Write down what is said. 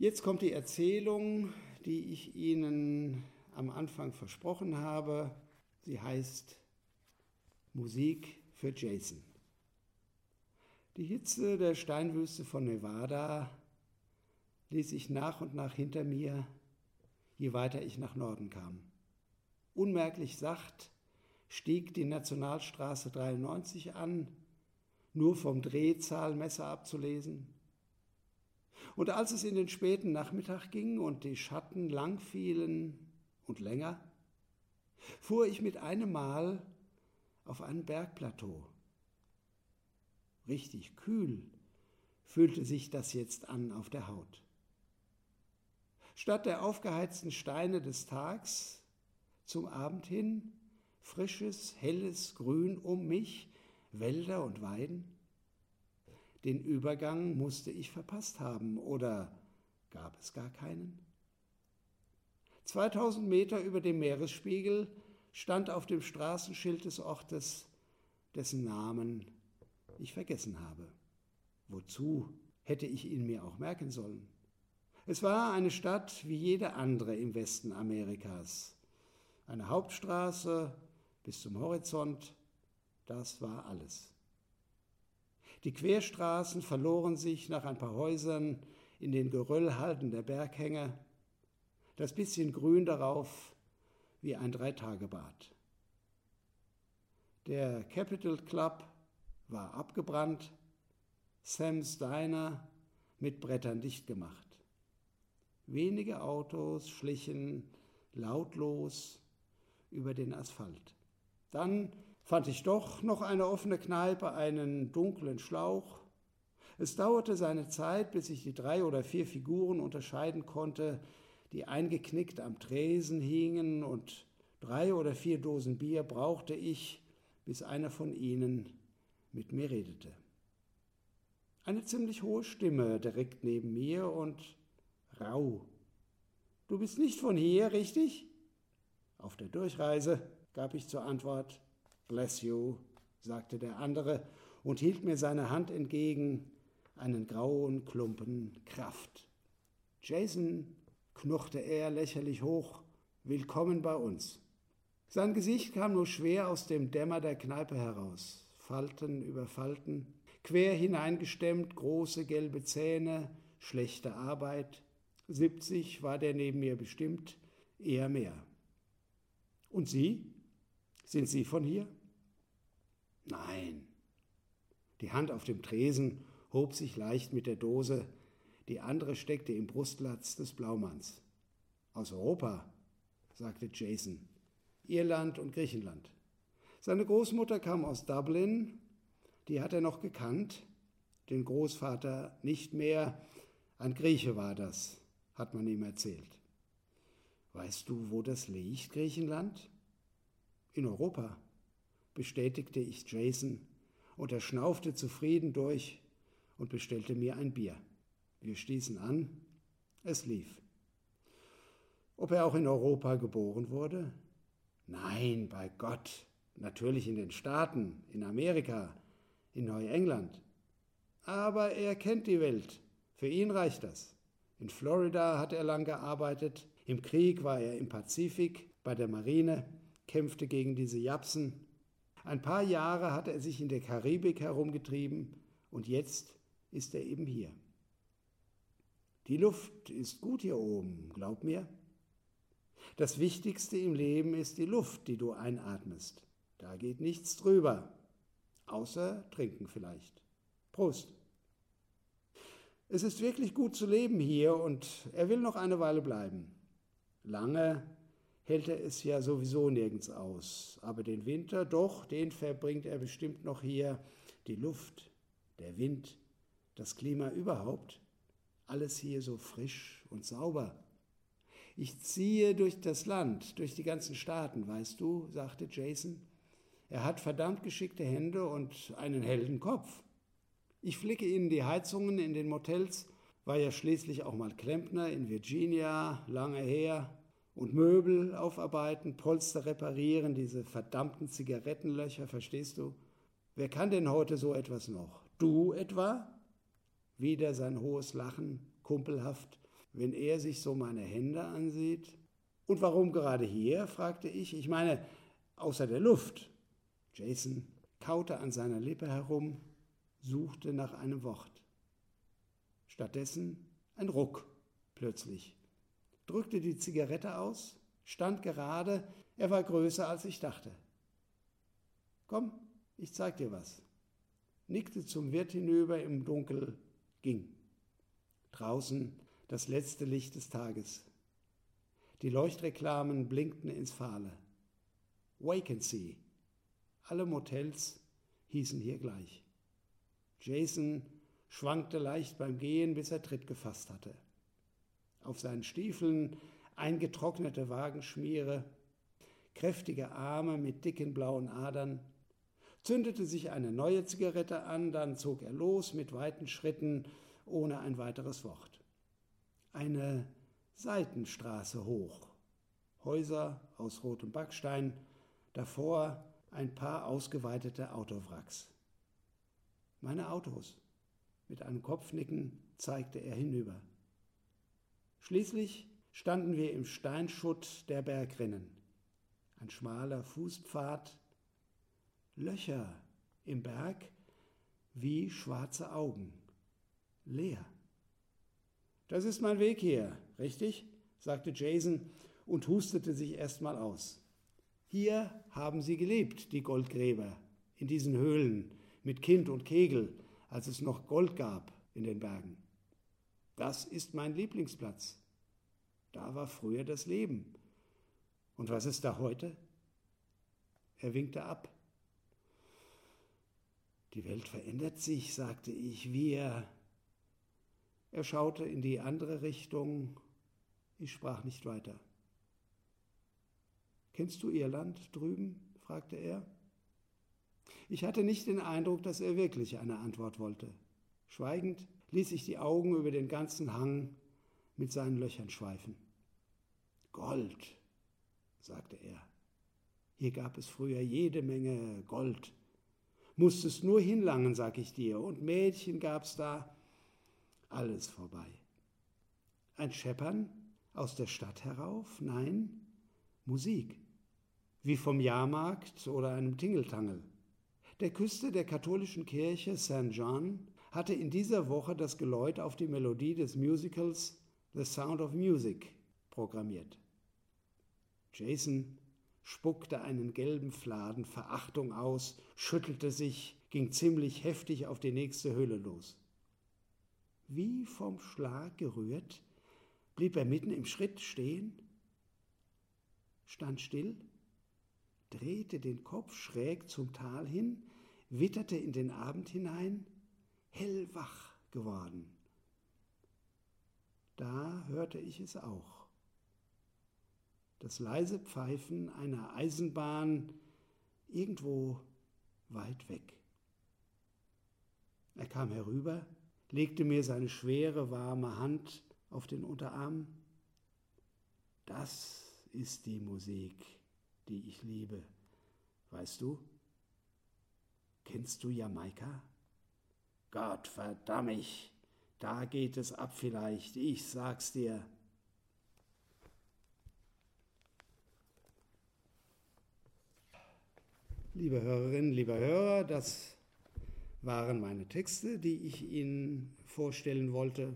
Jetzt kommt die Erzählung, die ich Ihnen am Anfang versprochen habe. Sie heißt Musik für Jason. Die Hitze der Steinwüste von Nevada ließ ich nach und nach hinter mir, je weiter ich nach Norden kam. Unmerklich sacht stieg die Nationalstraße 93 an, nur vom Drehzahlmesser abzulesen. Und als es in den späten Nachmittag ging und die Schatten lang fielen und länger, fuhr ich mit einem Mal auf ein Bergplateau. Richtig kühl fühlte sich das jetzt an auf der Haut. Statt der aufgeheizten Steine des Tags zum Abend hin frisches, helles Grün um mich, Wälder und Weiden. Den Übergang musste ich verpasst haben oder gab es gar keinen? 2000 Meter über dem Meeresspiegel stand auf dem Straßenschild des Ortes, dessen Namen ich vergessen habe. Wozu hätte ich ihn mir auch merken sollen? Es war eine Stadt wie jede andere im Westen Amerikas. Eine Hauptstraße bis zum Horizont, das war alles. Die Querstraßen verloren sich nach ein paar Häusern in den Geröllhalden der Berghänge, das bisschen Grün darauf wie ein Dreitagebad. Der Capital Club war abgebrannt, Sam's Diner mit Brettern dicht gemacht. Wenige Autos schlichen lautlos über den Asphalt. Dann fand ich doch noch eine offene Kneipe, einen dunklen Schlauch. Es dauerte seine Zeit, bis ich die drei oder vier Figuren unterscheiden konnte, die eingeknickt am Tresen hingen, und drei oder vier Dosen Bier brauchte ich, bis einer von ihnen mit mir redete. Eine ziemlich hohe Stimme direkt neben mir und rau. Du bist nicht von hier, richtig? Auf der Durchreise, gab ich zur Antwort. Bless you, sagte der andere und hielt mir seine Hand entgegen, einen grauen Klumpen Kraft. Jason, knurrte er lächerlich hoch, willkommen bei uns. Sein Gesicht kam nur schwer aus dem Dämmer der Kneipe heraus. Falten über Falten, quer hineingestemmt, große gelbe Zähne, schlechte Arbeit. Siebzig war der neben mir bestimmt, eher mehr. Und Sie? Sind Sie von hier? Nein. Die Hand auf dem Tresen hob sich leicht mit der Dose, die andere steckte im Brustlatz des Blaumanns. Aus Europa, sagte Jason. Irland und Griechenland. Seine Großmutter kam aus Dublin, die hat er noch gekannt, den Großvater nicht mehr, ein Grieche war das, hat man ihm erzählt. Weißt du, wo das liegt, Griechenland? In Europa, bestätigte ich Jason, und er schnaufte zufrieden durch und bestellte mir ein Bier. Wir stießen an, es lief. Ob er auch in Europa geboren wurde? Nein, bei Gott, natürlich in den Staaten, in Amerika, in Neuengland. Aber er kennt die Welt, für ihn reicht das. In Florida hat er lang gearbeitet, im Krieg war er im Pazifik bei der Marine, kämpfte gegen diese Japsen. Ein paar Jahre hat er sich in der Karibik herumgetrieben und jetzt ist er eben hier. Die Luft ist gut hier oben, glaub mir. Das Wichtigste im Leben ist die Luft, die du einatmest. Da geht nichts drüber, außer trinken vielleicht. Prost. Es ist wirklich gut zu leben hier und er will noch eine Weile bleiben. Lange hält er es ja sowieso nirgends aus, aber den Winter, doch, den verbringt er bestimmt noch hier. Die Luft, der Wind, das Klima überhaupt, alles hier so frisch und sauber. Ich ziehe durch das Land, durch die ganzen Staaten, weißt du, sagte Jason. Er hat verdammt geschickte Hände und einen hellen Kopf. Ich flicke ihnen die Heizungen in den Motels war ja schließlich auch mal Klempner in Virginia, lange her. Und Möbel aufarbeiten, Polster reparieren, diese verdammten Zigarettenlöcher, verstehst du? Wer kann denn heute so etwas noch? Du etwa? Wieder sein hohes Lachen, kumpelhaft. wenn er sich so meine Hände ansieht. Und warum gerade hier? fragte ich. Ich meine, außer der Luft. Jason kaute an seiner Lippe herum, suchte nach einem Wort. Stattdessen ein Ruck plötzlich, drückte die Zigarette aus, stand gerade, er war größer als ich dachte. Komm, ich zeig dir was. Nickte zum Wirt hinüber im Dunkel, ging. Draußen das letzte Licht des Tages. Die Leuchtreklamen blinkten ins Fahle. Vacancy. Alle Motels hießen hier gleich. Jason schwankte leicht beim Gehen, bis er Tritt gefasst hatte. Auf seinen Stiefeln eingetrocknete Wagenschmiere, kräftige Arme mit dicken blauen Adern, zündete sich eine neue Zigarette an, dann zog er los mit weiten Schritten, ohne ein weiteres Wort. Eine Seitenstraße hoch, Häuser aus rotem Backstein, davor ein paar ausgeweitete Autowracks. Meine Autos. Mit einem Kopfnicken zeigte er hinüber. Schließlich standen wir im Steinschutt der Bergrinnen. Ein schmaler Fußpfad, Löcher im Berg wie schwarze Augen, leer. Das ist mein Weg hier, richtig? sagte Jason und hustete sich erstmal aus. Hier haben sie gelebt, die Goldgräber, in diesen Höhlen, mit Kind und Kegel, als es noch Gold gab in den Bergen. Das ist mein Lieblingsplatz. Da war früher das Leben. Und was ist da heute? Er winkte ab. Die Welt verändert sich, sagte ich. Wir er schaute in die andere Richtung. Ich sprach nicht weiter. Kennst du Irland drüben? fragte er. Ich hatte nicht den Eindruck, dass er wirklich eine Antwort wollte. Schweigend ließ ich die Augen über den ganzen Hang mit seinen Löchern schweifen. Gold, sagte er. Hier gab es früher jede Menge Gold. Musstest nur hinlangen, sag ich dir, und Mädchen gab's da, alles vorbei. Ein Scheppern aus der Stadt herauf? Nein, Musik, wie vom Jahrmarkt oder einem Tingeltangel. Der Küste der katholischen Kirche St. John hatte in dieser Woche das Geläut auf die Melodie des Musicals The Sound of Music programmiert. Jason spuckte einen gelben Fladen Verachtung aus, schüttelte sich, ging ziemlich heftig auf die nächste Höhle los. Wie vom Schlag gerührt, blieb er mitten im Schritt stehen, stand still, drehte den Kopf schräg zum Tal hin, witterte in den Abend hinein, hellwach geworden. Da hörte ich es auch. Das leise Pfeifen einer Eisenbahn irgendwo weit weg. Er kam herüber, legte mir seine schwere, warme Hand auf den Unterarm. Das ist die Musik, die ich liebe. Weißt du? Kennst du Jamaika? Gott verdamm ich, da geht es ab vielleicht, ich sag's dir. Liebe Hörerinnen, lieber Hörer, das waren meine Texte, die ich Ihnen vorstellen wollte.